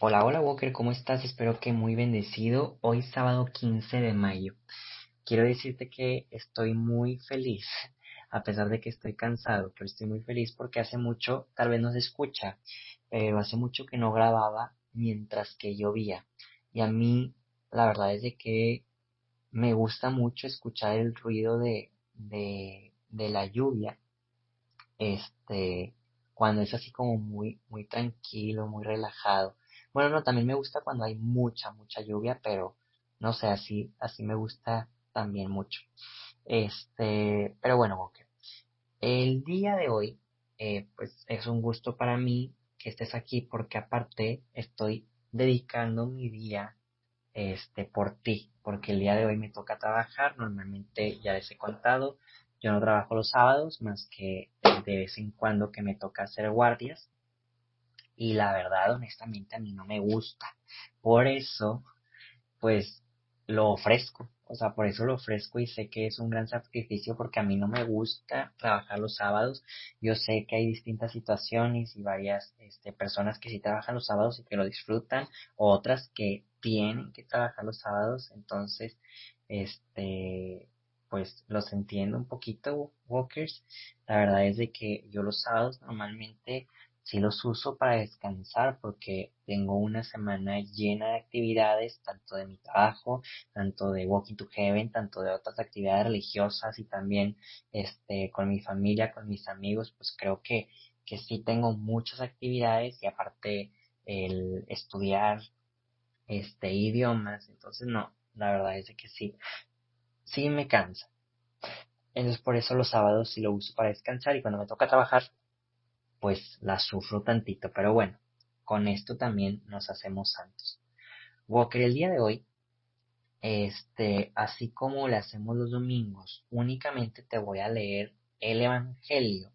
Hola, hola Walker, ¿cómo estás? Espero que muy bendecido. Hoy sábado 15 de mayo. Quiero decirte que estoy muy feliz, a pesar de que estoy cansado, pero estoy muy feliz porque hace mucho, tal vez no se escucha, pero hace mucho que no grababa mientras que llovía. Y a mí, la verdad es de que me gusta mucho escuchar el ruido de, de, de la lluvia. Este, cuando es así como muy, muy tranquilo, muy relajado. Bueno, no, también me gusta cuando hay mucha, mucha lluvia, pero no sé, así, así me gusta también mucho. Este, pero bueno, ok. El día de hoy, eh, pues es un gusto para mí que estés aquí porque aparte estoy dedicando mi día, este, por ti, porque el día de hoy me toca trabajar, normalmente ya les he contado, yo no trabajo los sábados más que de vez en cuando que me toca hacer guardias y la verdad, honestamente, a mí no me gusta. Por eso, pues, lo ofrezco. O sea, por eso lo ofrezco y sé que es un gran sacrificio porque a mí no me gusta trabajar los sábados. Yo sé que hay distintas situaciones y varias este, personas que sí trabajan los sábados y que lo disfrutan, otras que tienen que trabajar los sábados. Entonces, este, pues los entiendo un poquito, Walkers. La verdad es de que yo los sábados normalmente sí los uso para descansar porque tengo una semana llena de actividades, tanto de mi trabajo, tanto de Walking to Heaven, tanto de otras actividades religiosas y también este, con mi familia, con mis amigos, pues creo que, que sí tengo muchas actividades y aparte el estudiar este idiomas, entonces no, la verdad es que sí, sí me cansa. Entonces por eso los sábados sí lo uso para descansar y cuando me toca trabajar pues la sufro tantito, pero bueno, con esto también nos hacemos santos. Walker, el día de hoy, este, así como le hacemos los domingos, únicamente te voy a leer el Evangelio,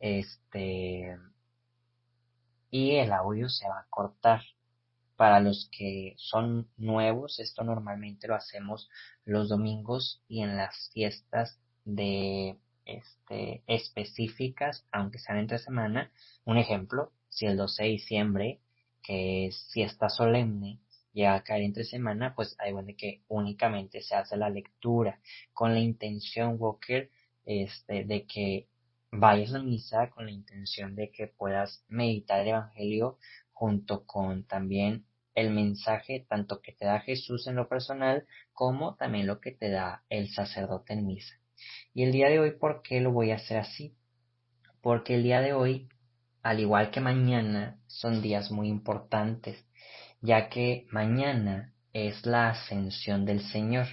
este, y el audio se va a cortar. Para los que son nuevos, esto normalmente lo hacemos los domingos y en las fiestas de este, específicas, aunque sean entre semana. Un ejemplo, si el 12 de diciembre, que es fiesta solemne, llega a caer entre semana, pues hay bueno que únicamente se hace la lectura con la intención, Walker, este, de que vayas a misa con la intención de que puedas meditar el Evangelio junto con también el mensaje tanto que te da Jesús en lo personal como también lo que te da el sacerdote en misa. Y el día de hoy, ¿por qué lo voy a hacer así? Porque el día de hoy, al igual que mañana, son días muy importantes, ya que mañana es la ascensión del Señor.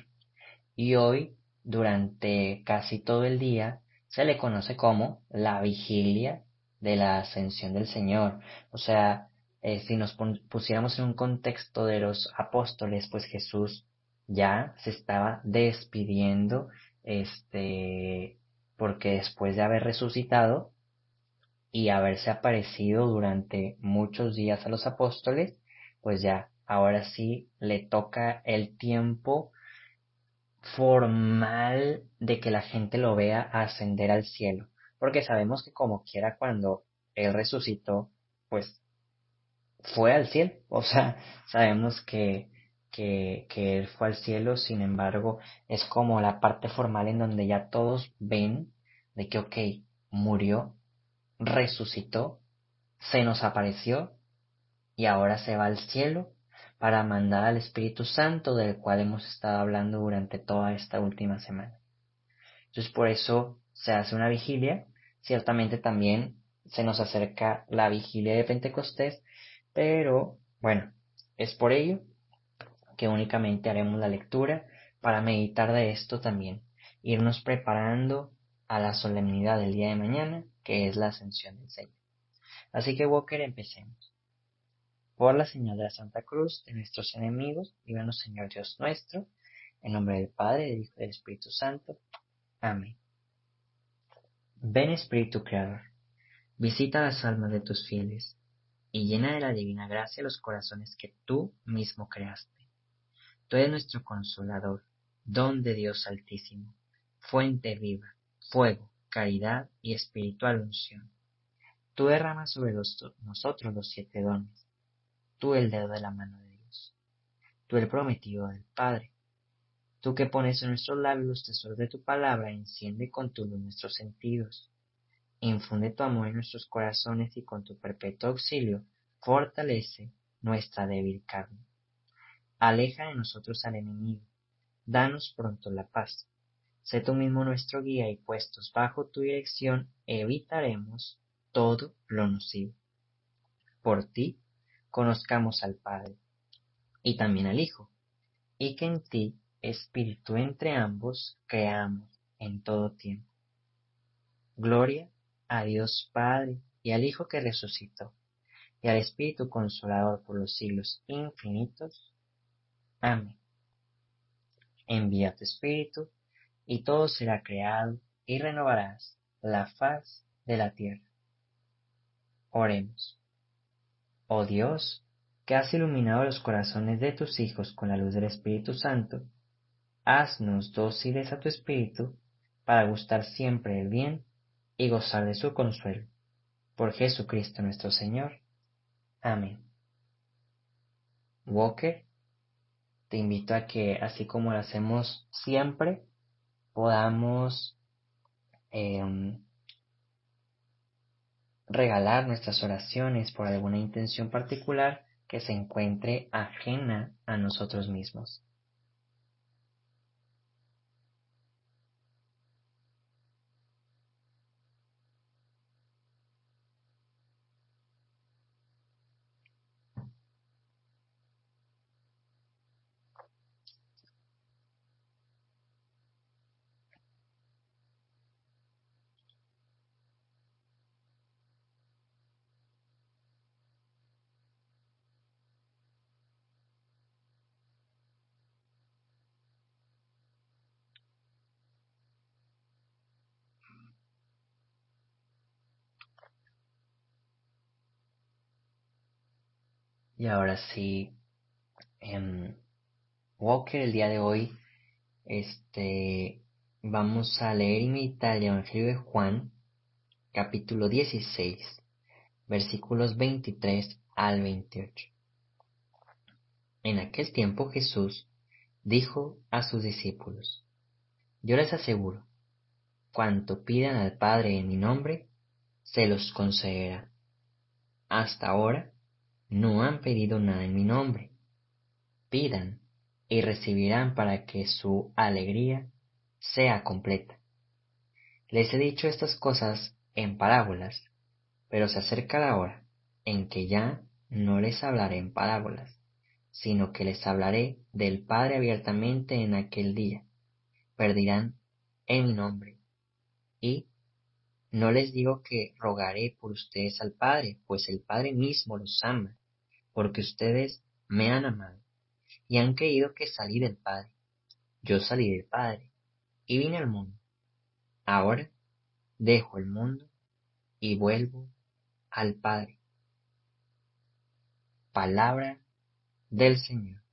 Y hoy, durante casi todo el día, se le conoce como la vigilia de la ascensión del Señor. O sea, eh, si nos pusiéramos en un contexto de los apóstoles, pues Jesús ya se estaba despidiendo este, porque después de haber resucitado y haberse aparecido durante muchos días a los apóstoles, pues ya, ahora sí le toca el tiempo formal de que la gente lo vea ascender al cielo, porque sabemos que como quiera cuando él resucitó, pues fue al cielo, o sea, sabemos que que, que Él fue al cielo, sin embargo, es como la parte formal en donde ya todos ven de que, ok, murió, resucitó, se nos apareció y ahora se va al cielo para mandar al Espíritu Santo del cual hemos estado hablando durante toda esta última semana. Entonces por eso se hace una vigilia, ciertamente también se nos acerca la vigilia de Pentecostés, pero bueno, es por ello que únicamente haremos la lectura para meditar de esto también, irnos preparando a la solemnidad del día de mañana, que es la ascensión del Señor. Así que Walker, empecemos. Por la señal de la Santa Cruz de nuestros enemigos, líbranos Señor Dios nuestro, en nombre del Padre, del Hijo y del Espíritu Santo. Amén. Ven Espíritu Creador, visita las almas de tus fieles, y llena de la divina gracia los corazones que tú mismo creaste Tú eres nuestro consolador, don de Dios altísimo, fuente viva, fuego, caridad y espiritual unción. Tú derramas sobre nosotros los siete dones, tú el dedo de la mano de Dios, tú el prometido del Padre. Tú que pones en nuestros labios los tesoros de tu palabra, enciende con tu luz nuestros sentidos. Infunde tu amor en nuestros corazones y con tu perpetuo auxilio fortalece nuestra débil carne. Aleja de nosotros al enemigo, danos pronto la paz. Sé tú mismo nuestro guía y puestos bajo tu dirección evitaremos todo lo nocivo. Por ti conozcamos al Padre y también al Hijo, y que en ti, Espíritu entre ambos, creamos en todo tiempo. Gloria a Dios Padre y al Hijo que resucitó, y al Espíritu Consolador por los siglos infinitos. Amén. Envía tu Espíritu, y todo será creado, y renovarás la faz de la tierra. Oremos. Oh Dios, que has iluminado los corazones de tus hijos con la luz del Espíritu Santo, haznos dóciles a tu Espíritu para gustar siempre el bien y gozar de su consuelo. Por Jesucristo nuestro Señor. Amén. Walker, te invito a que, así como lo hacemos siempre, podamos em, regalar nuestras oraciones por alguna intención particular que se encuentre ajena a nosotros mismos. Y ahora sí, en Walker, el día de hoy, este, vamos a leer y meditar el Evangelio de Juan, capítulo 16, versículos 23 al 28. En aquel tiempo Jesús dijo a sus discípulos, Yo les aseguro, cuanto pidan al Padre en mi nombre, se los concederá. Hasta ahora no han pedido nada en mi nombre. Pidan y recibirán para que su alegría sea completa. Les he dicho estas cosas en parábolas, pero se acerca la hora en que ya no les hablaré en parábolas, sino que les hablaré del Padre abiertamente en aquel día. Perdirán en mi nombre. Y no les digo que rogaré por ustedes al Padre, pues el Padre mismo los ama, porque ustedes me han amado y han creído que salí del Padre. Yo salí del Padre y vine al mundo. Ahora dejo el mundo y vuelvo al Padre. Palabra del Señor.